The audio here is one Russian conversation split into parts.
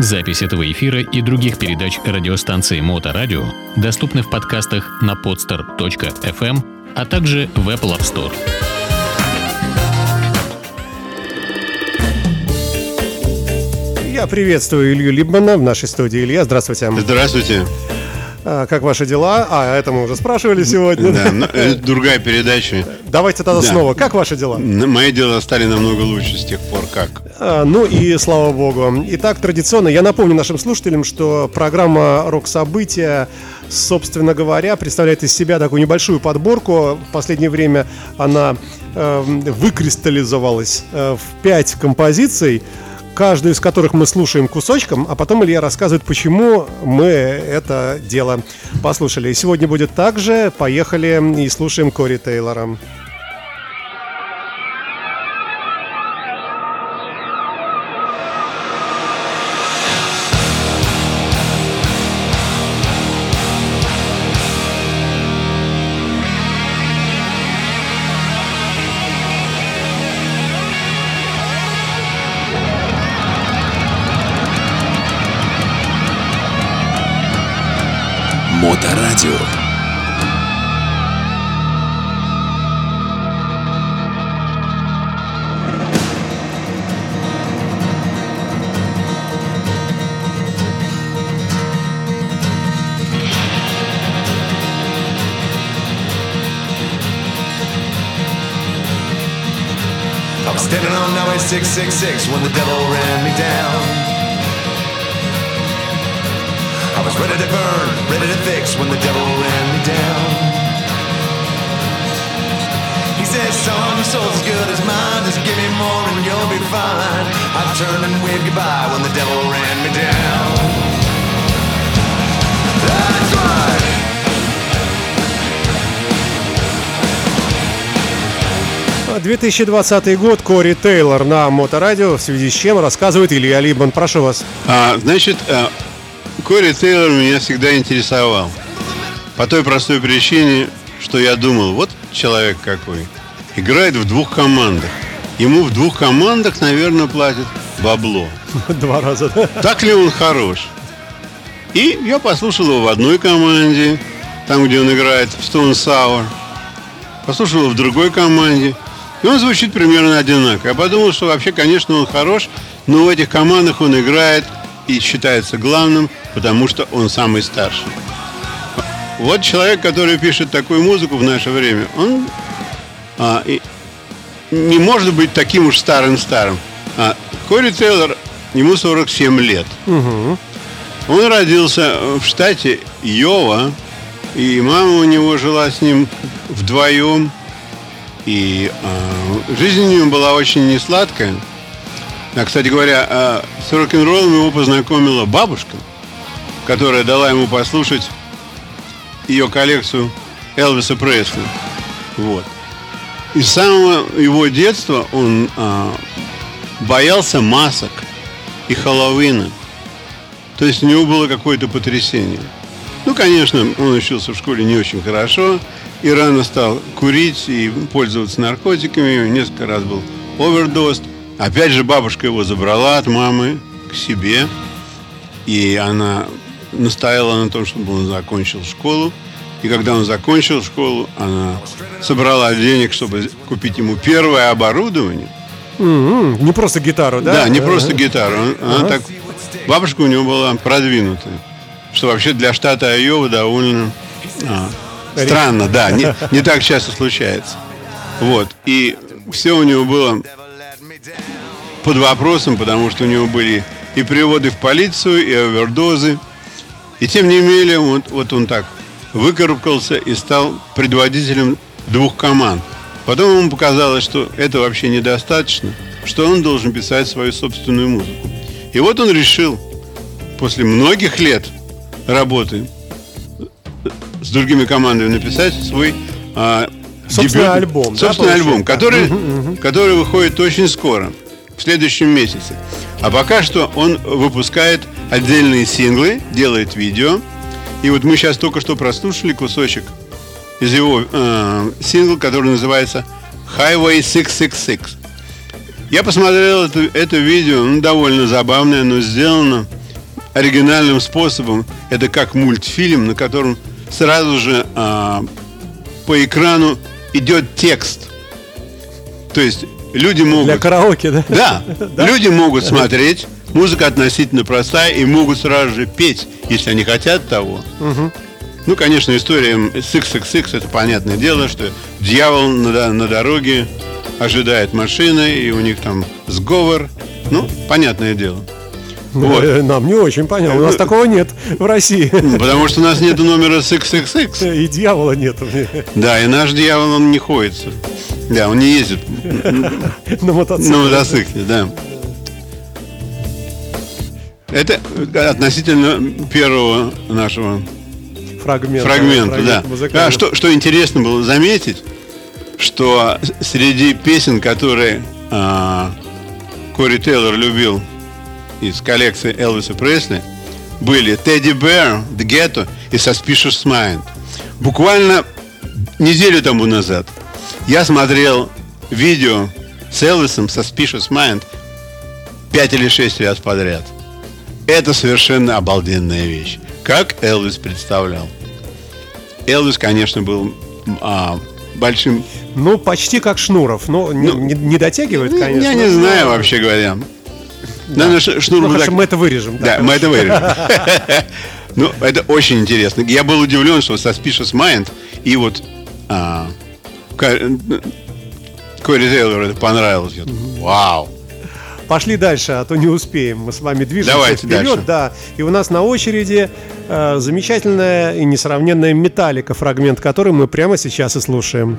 Запись этого эфира и других передач радиостанции Моторадио доступны в подкастах на podster.fm, а также в Apple App Store. Я приветствую Илью Либмана в нашей студии. Илья, здравствуйте. Здравствуйте. А, как ваши дела? А, это мы уже спрашивали сегодня. Да, но это другая передача. Давайте тогда Да. снова. Как ваши дела? Мои дела стали намного лучше с тех пор, как. А, ну и слава богу. Итак, традиционно я напомню нашим слушателям, что программа «Рок-события», собственно говоря, представляет из себя такую небольшую подборку. В последнее время она э, выкристаллизовалась э, в пять композиций, каждую из которых мы слушаем кусочком, а потом Илья рассказывает, почему мы это дело послушали. Сегодня будет так же. Поехали и слушаем Кори Тейлора. On Highway 666 when the devil ran me down. I was ready to burn, ready to fix when the devil ran me down. He said, son, your soul's as good as mine. Just give me more and you'll be fine. I turned and waved goodbye when the devil ran me down. 2020 год, Кори Тейлор на Моторадио, в связи с чем рассказывает Илья Либман. Прошу вас. А, значит, а, Кори Тейлор меня всегда интересовал. По той простой причине, что я думал, вот человек какой. Играет в двух командах. Ему в двух командах, наверное, платят бабло. Два раза. да? Так ли он хорош? И я послушал его в одной команде, там, где он играет в Stone Sour. Послушал его в другой команде. И он звучит примерно одинаково. Я подумал, что вообще, конечно, он хорош, но в этих командах он играет и считается главным, потому что он самый старший. Вот человек, который пишет такую музыку в наше время, он а, и не может быть таким уж старым-старым. А, Кори Тейлор, ему 47 лет. Он родился в штате Йова, и мама у него жила с ним вдвоем. И а, жизнь у него была очень несладкая. А, кстати говоря, а, с рок-н-роллом его познакомила бабушка, которая дала ему послушать ее коллекцию Элвиса Пресли. Вот. И с самого его детства он а, боялся масок и Хэллоуина. То есть у него было какое-то потрясение. Ну, конечно, он учился в школе не очень хорошо и рано стал курить и пользоваться наркотиками. Несколько раз был овердоз. Опять же, бабушка его забрала от мамы к себе. И она настояла на том, чтобы он закончил школу. И когда он закончил школу, она собрала денег, чтобы купить ему первое оборудование. М, Не просто гитару, да? Да, не просто гитару. Он- Она так, бабушка у него была продвинутая. Что вообще для штата Айова довольно а, странно, да, не, не так часто случается. Вот. И все у него было под вопросом, потому что у него были и переводы в полицию, и овердозы. И тем не менее, вот, вот он так выкарабкался и стал предводителем двух команд. Потом ему показалось, что это вообще недостаточно, что он должен писать свою собственную музыку. И вот он решил, после многих лет работы с другими командами, написать свой а, Собственный дебют- альбом, да, собственный альбом, получается? который, который выходит очень скоро, в следующем месяце. А пока что он выпускает отдельные синглы, делает видео. И вот мы сейчас только что прослушали кусочек из его э, сингла, который называется Highway 666. Я посмотрел это, это видео, ну, довольно забавное, но сделано оригинальным способом. Это как мультфильм, на котором сразу же а, по экрану идет текст. То есть люди могут... Для караоке, да? Да, люди могут смотреть, музыка относительно простая, и могут сразу же петь, если они хотят того. Ну, конечно, история с XXX, это понятное дело, что дьявол на, на дороге ожидает машины, и у них там сговор. Ну, понятное дело. Вот. Э, Нам не очень понятно. У нас Ну, такого нет в России. Потому что у нас нет номера с XXX. И дьявола нету Да, и наш дьявол, он не ходится. Да, он не ездит на мотоцикле. на мотоцикле, да. Это относительно первого нашего Фрагмент. фрагмента, да. музыкального. А что, что интересно было заметить, что среди песен, которые а, Кори Тейлор любил из коллекции Элвиса Пресли, были Teddy Bear, The Ghetto и Suspicious Mind. Буквально неделю тому назад я смотрел видео с Элвисом Suspicious Mind пять или шесть раз подряд. Это совершенно обалденная вещь. Как Элвис представлял. Элвис, конечно, был а, большим... Ну, почти как Шнуров. Ну, не, не- дотягивает, конечно. Я не но- знаю, вообще говоря. Наверное, Ш- Шнур Ну, бы хорошо, так- мы это вырежем. Да, мы это вырежем. Ну, это очень интересно. Я был удивлен, что Suspicious Mind и вот а, Ка- Кори Тейлору это понравилось. Вау! Пошли дальше, а то не успеем. Мы с вами движемся Давайте вперед, дальше. да. И у нас на очереди э, замечательная и несравненная металлика, фрагмент который мы прямо сейчас и слушаем.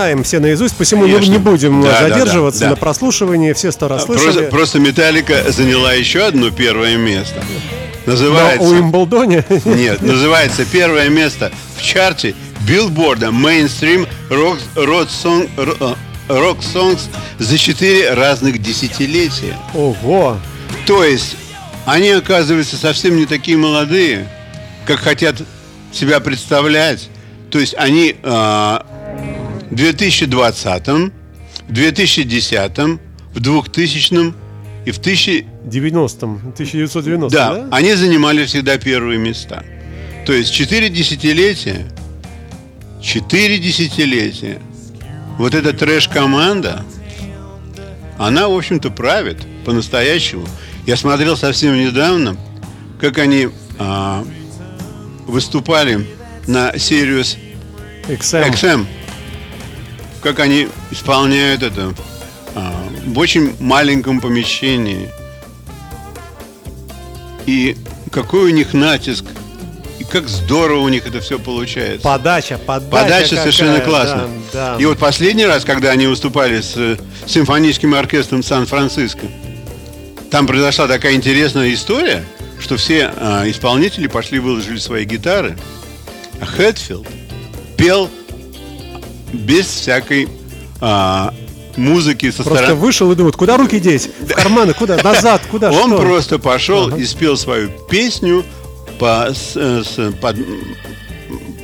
Знаем все наизусть, посему не, Конечно. не будем Да, да, задерживаться да, да. на прослушивании. Все сто раз Просто, слышали. просто Металлика заняла еще одно первое место. На Называется... Уимблдоне. Нет, называется первое место в чарте билборда Mainstream Rock, Rock, Song, Ro- Rock Songs за четыре разных десятилетия. Ого! То есть они, оказываются, совсем не такие молодые, как хотят себя представлять. То есть они а, в 2020, в 2010, в 2000 и в 1000 90-м, 1990 да, да? они занимали всегда первые места. То есть четыре десятилетия, четыре десятилетия, вот эта трэш-команда, она, в общем-то, правит по-настоящему. Я смотрел совсем недавно, как они а, выступали на Sirius XM. XM, как они исполняют это а, в очень маленьком помещении. И какой у них натиск, и как здорово у них это все получается. Подача, подача. Подача какая, совершенно классная. Да, да. И вот последний раз, когда они выступали с э, симфоническим оркестром Сан-Франциско, там произошла такая интересная история, что все а, исполнители пошли выложили свои гитары, а Хэтфилд пел без всякой а, музыки со Просто стороны. вышел и думает, куда руки деть? В карманы, куда? Назад, куда? Он что? просто пошел и спел свою песню по, с- э, с- под,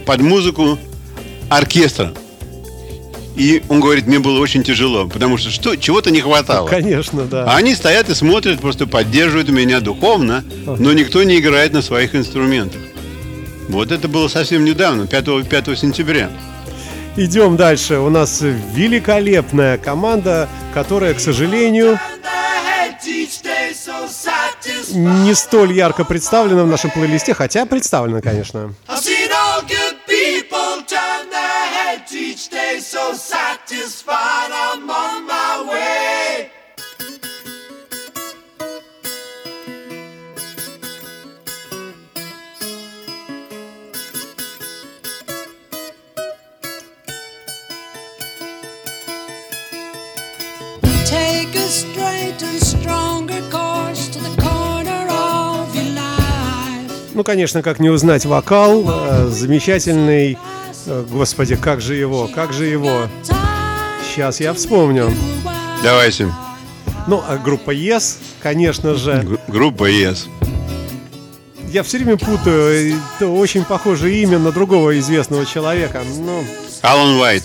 под музыку оркестра. И он говорит, мне было очень тяжело, потому что, что чего-то не хватало. Конечно, да. А они стоят и смотрят, просто поддерживают меня духовно, но никто не играет на своих инструментах. Вот это было совсем недавно, 5, 5 сентября. Идем дальше. У нас великолепная команда, которая, к сожалению, не столь ярко представлена в нашем плейлисте, хотя представлена, конечно. So satisfied I'm Ну, конечно, как не узнать вокал, э, замечательный, э, господи, как же его, как же его. Сейчас я вспомню. Давайте. Ну, а группа Yes, конечно же. Г- Группа Yes. Я все время путаю, это очень похоже имя на другого известного человека. Ну, Алан Уайт.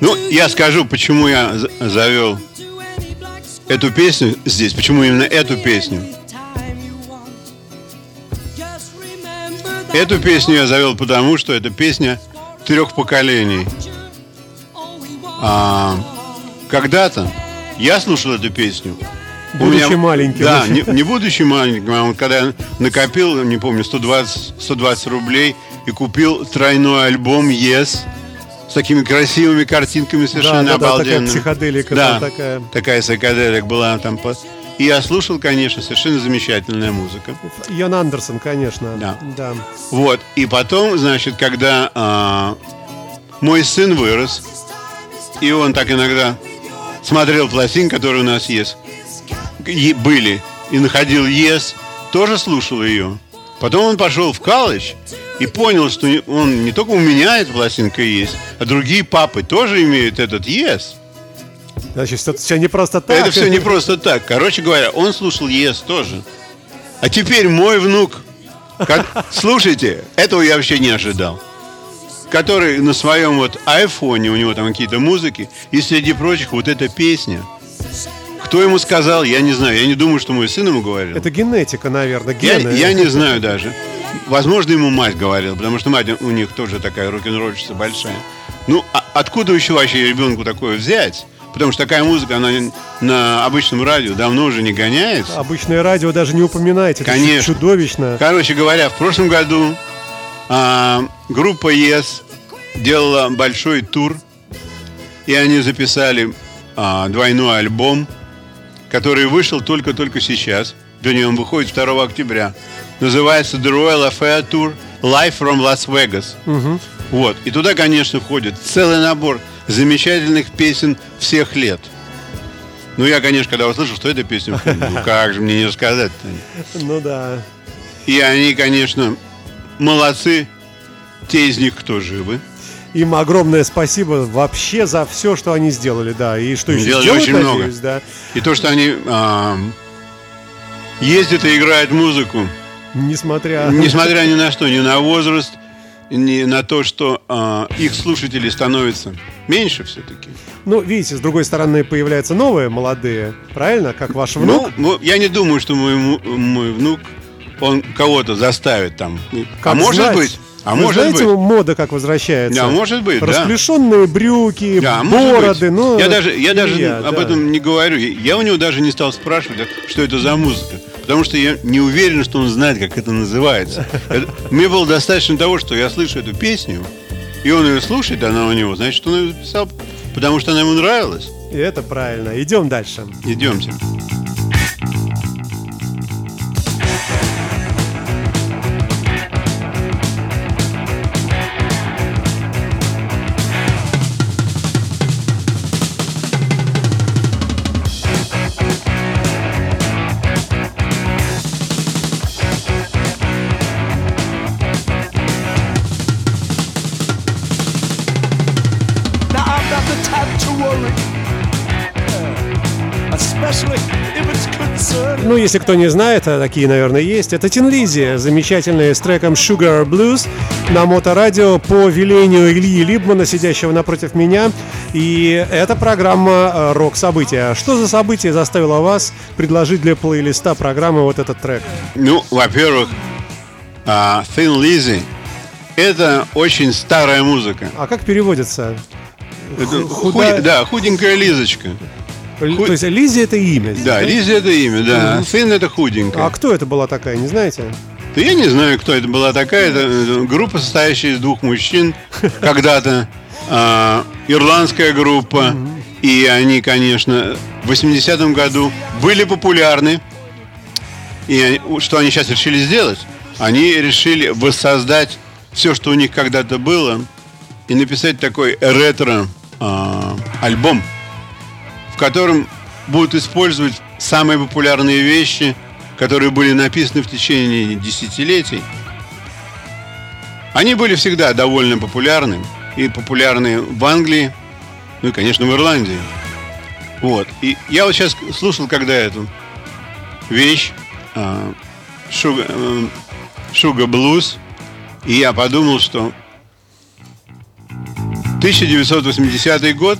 Ну, я скажу, почему я за- завел эту песню здесь, почему именно эту песню. Эту песню я завел потому, что это песня трех поколений. А, когда-то я слушал эту песню. Будучи маленьким Да, не, не будучи маленьким, а вот когда я накопил, не помню, 120, 120 рублей и купил тройной альбом Yes с такими красивыми картинками совершенно да, да, такая обалденными. психоделика, Да, такая. такая психоделик была там. И я слушал, конечно, совершенно замечательная музыка. Йон Андерсон, конечно. Да. да. Вот, и потом, значит, когда а, мой сын вырос, и он так иногда смотрел пластинки, которые у нас есть, и были, и находил Yes, тоже слушал ее. Потом он пошел в колледж и понял, что он не только у меня эта пластинка есть, а другие папы тоже имеют этот Yes. Значит, это все не просто так. Это все не просто так. Короче говоря, он слушал ЕС тоже. А теперь мой внук, как- слушайте, этого я вообще не ожидал. Который на своем вот айфоне, у него там какие-то музыки, и среди прочих вот эта песня. Кто ему сказал, я не знаю. Я не думаю, что мой сын ему говорил. Это генетика, наверное, Я, гены. я не знаю даже. Возможно, ему мать говорила, потому что мать у них тоже такая рок-н-ролльщица большая. Ну, а откуда еще вообще ребенку такое взять? Потому что такая музыка, она на обычном радио давно уже не гоняется. Обычное радио даже не упоминайте. Это Конечно. чудовищно. Короче говоря, в прошлом году а, группа Yes делала большой тур, и они записали а, двойной альбом, который вышел только-только сейчас. Вернее, он выходит 2 октября. Называется The Royal Affair Tour Live from Las Vegas. Вот. И туда, конечно, входит целый набор замечательных песен всех лет. Ну, я, конечно, когда услышал, что это песня, ну как же мне не рассказать-то? Ну да. И они, конечно, молодцы. Те из них, кто живы. Им огромное спасибо вообще за все, что они сделали, да. И что еще Сделали сделают, очень много. надеюсь, да. И то, что они а, ездят и играют музыку, Несмотря... несмотря ни на что, ни на возраст, ни на то, что а, их слушателей становится меньше все-таки. Ну, видите, с другой стороны появляются новые молодые, правильно? Как ваш внук. Ну, я не думаю, что мой, мой внук, он кого-то заставит там. Как а может знать? быть, а Вы может знаете, быть. мода как возвращается? Да, может быть, да. Расплешенные брюки, Да, может бороды, ну... я даже, я даже я, об да. этом не говорю. Я у него даже не стал спрашивать, а что это за музыка. Потому что я не уверен, что он знает, как это называется. Это- мне было достаточно того, что я слышу эту песню, и он ее слушает, она у него, значит, он ее записал, потому что она ему нравилась. И это правильно. Идем дальше. Идемте. Now если кто не знает, а такие, наверное, есть, это Тин Лизи, замечательный с треком Sugar Blues на моторадио по велению Ильи Либмана, сидящего напротив меня. И это программа э, «Рок-события». Что за событие заставило вас предложить для плейлиста программы вот этот трек? Ну, во-первых, а, Thin Lizzy – это очень старая музыка. А как переводится? Это худая- худ- Да, худенькая Лизочка. Л- То есть Лизи это имя? Да, Лизи это имя, да. Фин это худенькая. А кто это была такая, не знаете? Да я не знаю, кто это была такая. Это э, группа, состоящая из двух мужчин. Когда-то а, ирландская группа. И они, конечно, в 80-м году были популярны. И они- что они сейчас решили сделать? Они решили воссоздать все, что у них когда-то было, и написать такой ретро-альбом, в котором будут использовать самые популярные вещи, которые были написаны в течение десятилетий. Они были всегда довольно популярны. И популярны в Англии, ну и, конечно, в Ирландии. Вот. И я вот сейчас слушал, когда эту вещь а, Sugar, э, Sugar Blues, и я подумал, что 1980 год,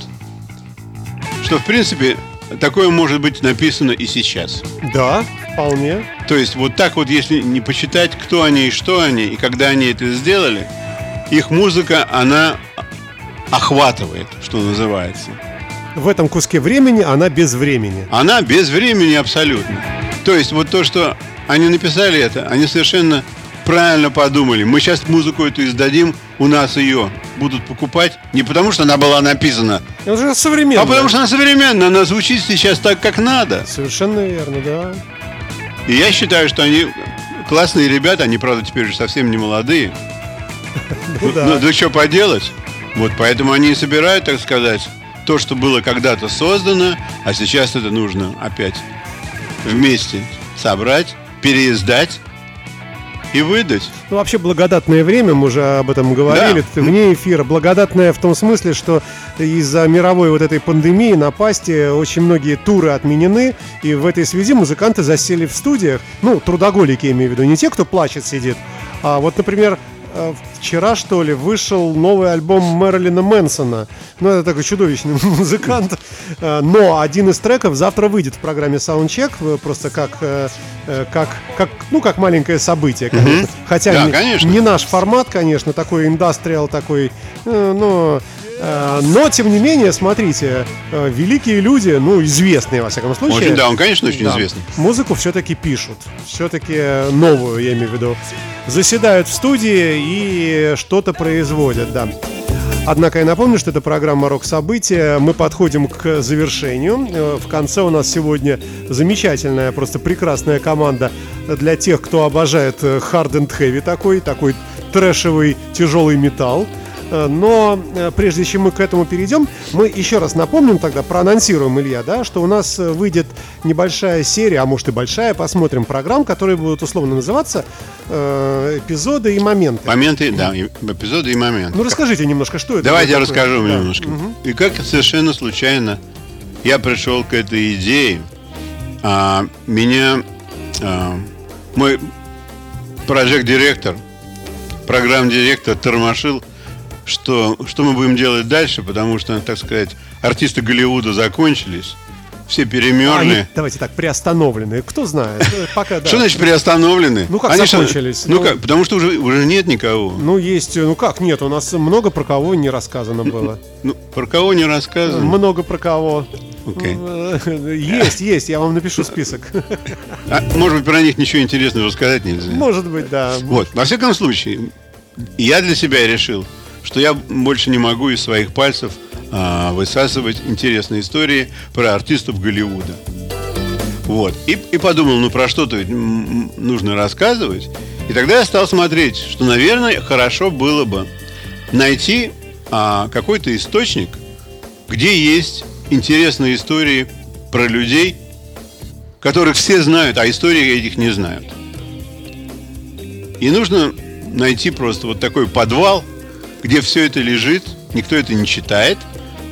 что в принципе такое может быть написано и сейчас. Да, вполне. То есть вот так вот, если не посчитать, кто они и что они, и когда они это сделали, их музыка, она охватывает, что называется. В этом куске времени она без времени. Она без времени абсолютно. То есть вот то, что они написали это, они совершенно правильно подумали. Мы сейчас музыку эту издадим, у нас ее будут покупать не потому, что она была написана, Это же современно. а потому что она современная, она звучит сейчас так, как надо. Совершенно верно, да. И я считаю, что они классные ребята, они, правда, теперь уже совсем не молодые. Ну да. Ну, да что поделать? Вот поэтому они и собирают, так сказать, то, что было когда-то создано, а сейчас это нужно опять вместе собрать, переиздать и выдать. Ну, вообще благодатное время, мы уже об этом говорили, Да. вне эфира. Благодатное в том смысле, что из-за мировой вот этой пандемии, напасти, очень многие туры отменены, и в этой связи музыканты засели в студиях. Ну, трудоголики, я имею в виду, не те, кто плачет, сидит, а вот, например, вчера, что ли, вышел новый альбом Мэрилина Мэнсона. Ну, это такой чудовищный музыкант. Э, Но один из треков завтра выйдет в программе Soundcheck, э, просто как, э, э, как, как, ну, как маленькое событие, конечно. Хотя Да, не, конечно. не наш формат, конечно, такой индастриал, такой, э, но... э, Но, тем не менее, смотрите, э, великие люди, ну, известные, во всяком случае. Очень, да, он, конечно, очень Да. известный. Музыку все-таки пишут. Все-таки новую, я имею в виду. Заседают в студии и что-то производят, да. Однако я напомню, что это программа «Рок-события». Мы подходим к завершению. Э, В конце у нас сегодня замечательная, просто прекрасная команда для тех, кто обожает hard and heavy такой, такой трэшевый тяжелый металл. Э, Но э, прежде чем мы к этому перейдем, мы еще раз напомним тогда, проанонсируем, Илья, да, что у нас э, выйдет небольшая серия, а может и большая, посмотрим программ, которые будут условно называться э, эпизоды и моменты. Моменты, да, эпизоды и моменты. Ну расскажите немножко, что это. Давайте я расскажу Да. немножко. И как совершенно случайно я пришел к этой идее. А, меня а, мой проект-директор, программ-директор тормошил, что, что мы будем делать дальше, потому что, так сказать, артисты Голливуда закончились, все А, они, перемерли. давайте так, приостановлены. Кто знает. э, Пока, да. Что значит приостановлены? Ну, как Они что- закончились? ну, Ну- как, потому что уже, уже нет никого. Ну, есть, ну как, нет, у нас много про кого не рассказано было. Ну, про кого не рассказано? Много про кого. Э, Есть, есть, я вам напишу список. А, может быть, про них ничего интересного сказать нельзя. Может быть, да. Вот, во всяком случае, я для себя решил, что я больше не могу из своих пальцев а, высасывать интересные истории про артистов Голливуда. Вот. И, и подумал, ну про что-то ведь, нужно рассказывать. И тогда я стал смотреть, что, наверное, хорошо было бы найти а, какой-то источник, где есть интересные истории про людей, которых все знают, а истории этих не знают. И нужно найти просто вот такой подвал, где все это лежит, никто это не читает.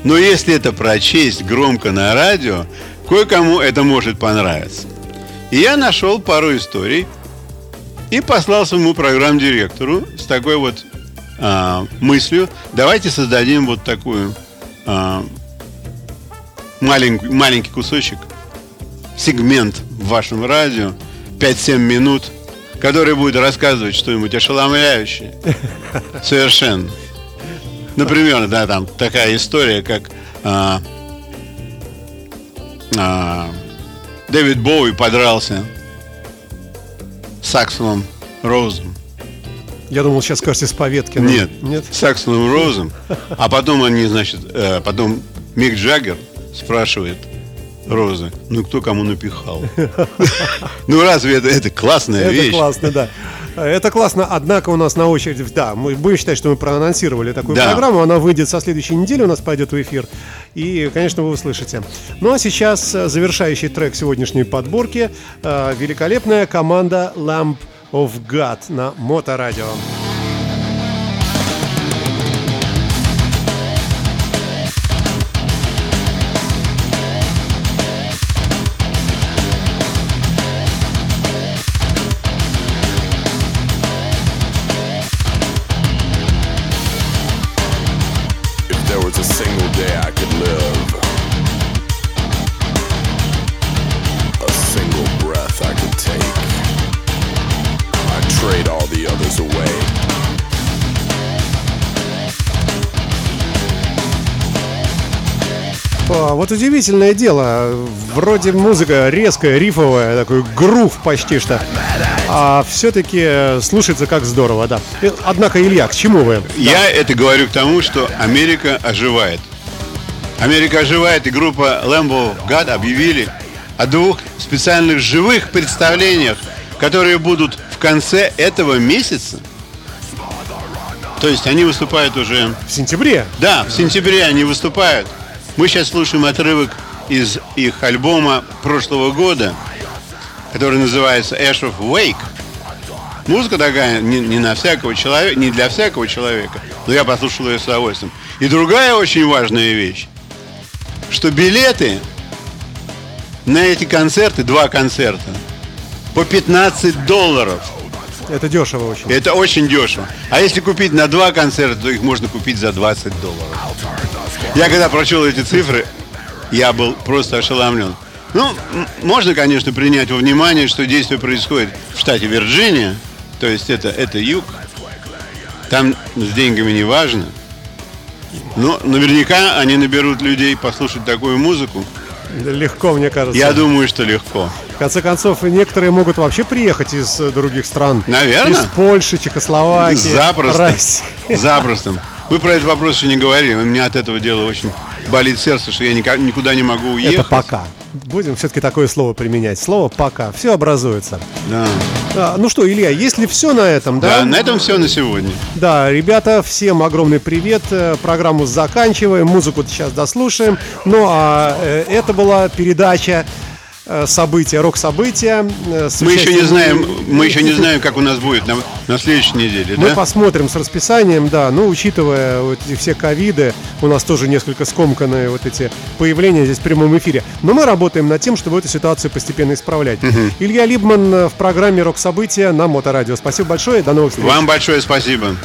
Но если это прочесть громко на радио, кое-кому это может понравиться. И я нашел пару историй и послал своему программ-директору с такой вот а, мыслью, давайте создадим вот такую а, маленький, маленький кусочек, сегмент в вашем радио, 5-7 минут, который будет рассказывать что-нибудь ошеломляющее. Совершенно. Например, да, там такая история, как а, а, Дэвид Боуи подрался с Акселом Роузом. Я думал, сейчас скажете с Поветкиным. Нет, Нет? с Акселом Роузом. А потом они, значит, э, потом Мик Джаггер спрашивает Розы, ну кто кому напихал? Ну разве это, это классная Это вещь? классно, да. Это классно, однако у нас на очереди, да, мы будем считать, что мы проанонсировали такую Да. программу, она выйдет со следующей недели, у нас пойдет в эфир, и, конечно, вы услышите. Ну а сейчас э, завершающий трек сегодняшней подборки, э, великолепная команда Lamp of God на Моторадио. If Вот удивительное дело, вроде музыка резкая, рифовая, такой грув почти что, а все-таки слушается как здорово, да. Однако, Илья, к чему вы? Я это говорю к тому, что Америка оживает. Америка оживает, и группа Lambo God объявили о двух специальных живых представлениях, которые будут в конце этого месяца. То есть они выступают уже... В сентябре? Да, в сентябре они выступают. Мы сейчас слушаем отрывок из их альбома прошлого года, который называется Ash of Wake. Музыка такая не, не на всякого человека, не для всякого человека, но я послушал ее с удовольствием. И другая очень важная вещь, что билеты на эти концерты, два концерта, по 15 долларов. Это дешево очень. Это очень дешево. А если купить на два концерта, то их можно купить за 20 долларов. Я когда прочел эти цифры, я был просто ошеломлен. Ну, можно, конечно, принять во внимание, что действие происходит в штате Вирджиния, то есть это, это юг. Там с деньгами не важно. Но наверняка они наберут людей послушать такую музыку. Легко, мне кажется. Я думаю, что легко. В конце концов, некоторые могут вообще приехать из других стран. Наверно. Из Польши, Чехословакии, Запросто. России. Запросто. Мы про этот вопрос еще не говорили. У меня от этого дела очень болит сердце, что я никуда не могу уехать. Это пока. Будем все-таки такое слово применять. Слово пока. Все образуется. Да. А, ну что, Илья, если все на этом, да? Да, на этом все на сегодня. Да, ребята, всем огромный привет. Э, Программу заканчиваем, музыку сейчас дослушаем. Ну а э, это была передача события, рок-события. э, Мы еще не знаем, мы еще не знаем, как у нас будет на, на следующей неделе, Мы да? посмотрим с расписанием, да, ну, учитывая вот эти все ковиды, у нас тоже несколько скомканные вот эти появления здесь в прямом эфире. Но мы работаем над тем, чтобы эту ситуацию постепенно исправлять. Илья Либман э, в программе «Рок-события» на Моторадио. Спасибо большое, до новых встреч. Вам большое спасибо.